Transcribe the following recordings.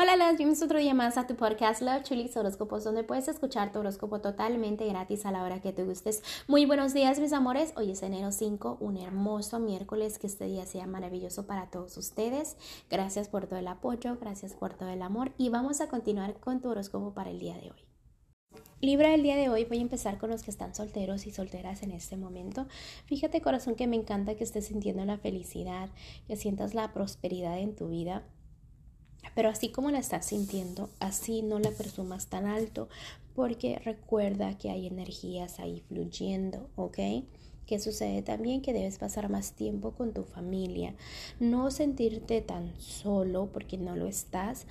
Hola, las bienvenidos otro día más a tu podcast Love Chulis Horóscopos, donde puedes escuchar tu horóscopo totalmente gratis a la hora que te gustes. Muy buenos días, mis amores. Hoy es enero 5, un hermoso miércoles. Que este día sea maravilloso para todos ustedes. Gracias por todo el apoyo, gracias por todo el amor. Y vamos a continuar con tu horóscopo para el día de hoy. Libra el día de hoy voy a empezar con los que están solteros y solteras en este momento. Fíjate corazón que me encanta que estés sintiendo la felicidad, que sientas la prosperidad en tu vida pero así como la estás sintiendo, así no la presumas tan alto, porque recuerda que hay energías ahí fluyendo, ¿ok? ¿Qué sucede también? Que debes pasar más tiempo con tu familia, no sentirte tan solo porque no lo estás,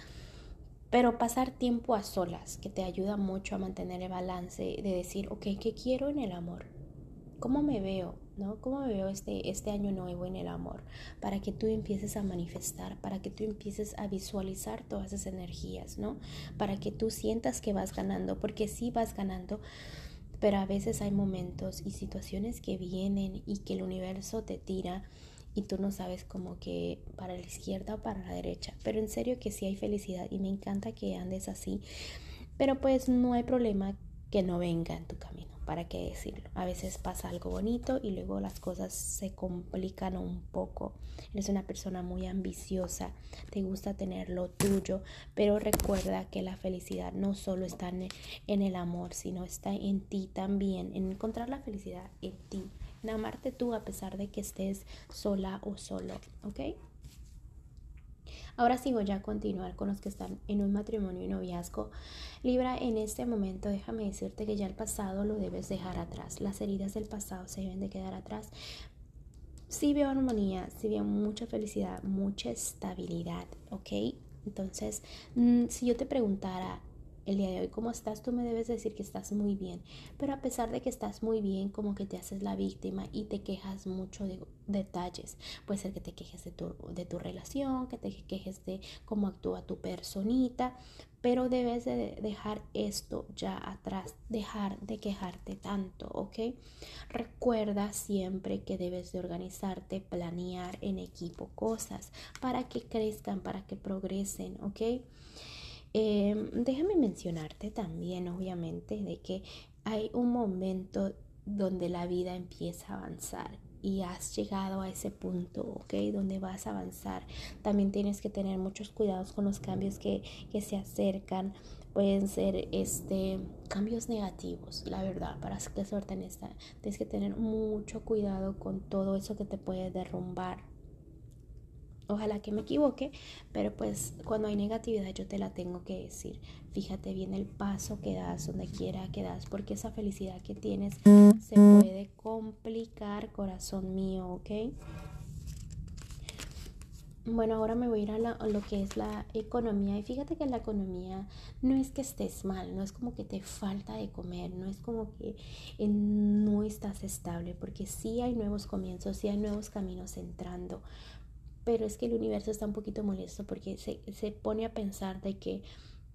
pero pasar tiempo a solas, que te ayuda mucho a mantener el balance de decir, ok, ¿qué quiero en el amor? ¿Cómo me veo? ¿no? ¿Cómo me veo este, este año nuevo en el amor? Para que tú empieces a manifestar, para que tú empieces a visualizar todas esas energías, ¿no? Para que tú sientas que vas ganando, porque sí vas ganando, pero a veces hay momentos y situaciones que vienen y que el universo te tira y tú no sabes como que para la izquierda o para la derecha. Pero en serio que sí hay felicidad y me encanta que andes así. Pero pues no hay problema que no venga en tu camino. ¿para qué decirlo? A veces pasa algo bonito y luego las cosas se complican un poco. Eres una persona muy ambiciosa, te gusta tener lo tuyo, pero recuerda que la felicidad no solo está en el amor, sino está en ti también, en encontrar la felicidad en ti, en amarte tú a pesar de que estés sola o solo, ¿ok? Ahora sí voy a continuar con los que están en un matrimonio y noviazgo. Libra, en este momento déjame decirte que ya el pasado lo debes dejar atrás. Las heridas del pasado se deben de quedar atrás. Sí veo armonía, sí veo mucha felicidad, mucha estabilidad, ¿ok? Entonces, mm, si yo te preguntara, el día de hoy cómo estás, tú me debes decir que estás muy bien. Pero a pesar de que estás muy bien, como que te haces la víctima y te quejas mucho de detalles. Puede ser que te quejes de tu, de tu relación, que te quejes de cómo actúa tu personita, pero debes de dejar esto ya atrás, dejar de quejarte tanto, ¿ok? Recuerda siempre que debes de organizarte, planear en equipo cosas para que crezcan, para que progresen, ¿ok? Em, déjame mencionarte también, obviamente, de que hay un momento donde la vida empieza a avanzar y has llegado a ese punto, ¿ok? Donde vas a avanzar. También tienes que tener muchos cuidados con los cambios que, que se acercan. Pueden ser este, cambios negativos, la verdad, para que suerte en esta. Tienes que tener mucho cuidado con todo eso que te puede derrumbar, Ojalá que me equivoque, pero pues cuando hay negatividad yo te la tengo que decir. Fíjate bien el paso que das, donde quiera que das, porque esa felicidad que tienes se puede complicar, corazón mío, ¿ok? Bueno, ahora me voy a ir a, lo que es la economía. Y fíjate que la economía no es que estés mal, no es como que te falta de comer, no es como que eh, no estás estable, porque sí hay nuevos comienzos, sí hay nuevos caminos entrando pero es que el universo está un poquito molesto porque se, se pone a pensar de que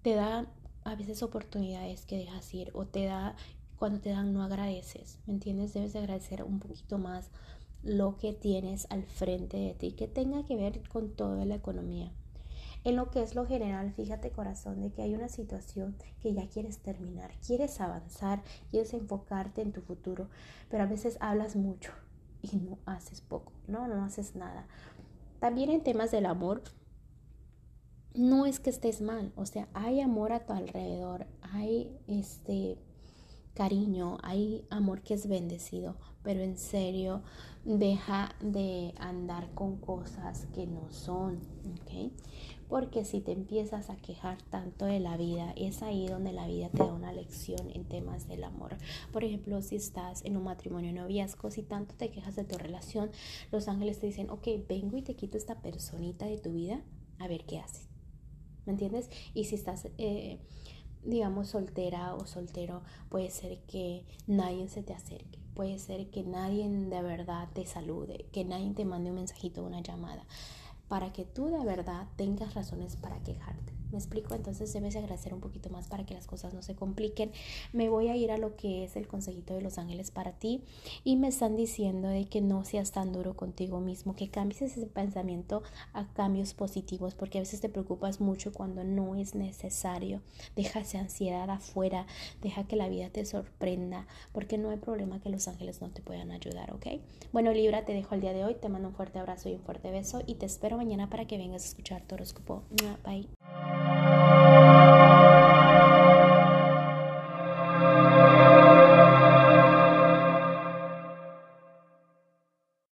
te da a veces oportunidades que dejas ir o te da, cuando te dan no agradeces, ¿me entiendes? Debes de agradecer un poquito más lo que tienes al frente de ti, que tenga que ver con toda la economía. En lo que es lo general, fíjate corazón de que hay una situación que ya quieres terminar, quieres avanzar, quieres enfocarte en tu futuro, pero a veces hablas mucho y no haces poco, no, no haces nada. También en temas del amor, no es que estés mal, o sea, hay amor a tu alrededor, hay este cariño, hay amor que es bendecido, pero en serio, deja de andar con cosas que no son, ¿ok? Porque si te empiezas a quejar tanto de la vida, es ahí donde la vida te da una lección en temas del amor. Por ejemplo, si estás en un matrimonio noviazgo, si tanto te quejas de tu relación, los ángeles te dicen, ok, vengo y te quito esta personita de tu vida, a ver qué haces. ¿Me entiendes? Y si estás... Eh, digamos, soltera o soltero, puede ser que nadie se te acerque, puede ser que nadie de verdad te salude, que nadie te mande un mensajito o una llamada para que tú de verdad tengas razones para quejarte. ¿Me explico? Entonces debes agradecer un poquito más para que las cosas no se compliquen. Me voy a ir a lo que es el consejito de los ángeles para ti y me están diciendo de que no seas tan duro contigo mismo, que cambies ese pensamiento a cambios positivos, porque a veces te preocupas mucho cuando no es necesario. Deja esa ansiedad afuera, deja que la vida te sorprenda, porque no hay problema que los ángeles no te puedan ayudar, ¿ok? Bueno, Libra, te dejo el día de hoy, te mando un fuerte abrazo y un fuerte beso y te espero mañana para que vengas a escuchar tu horóscopo. Bye.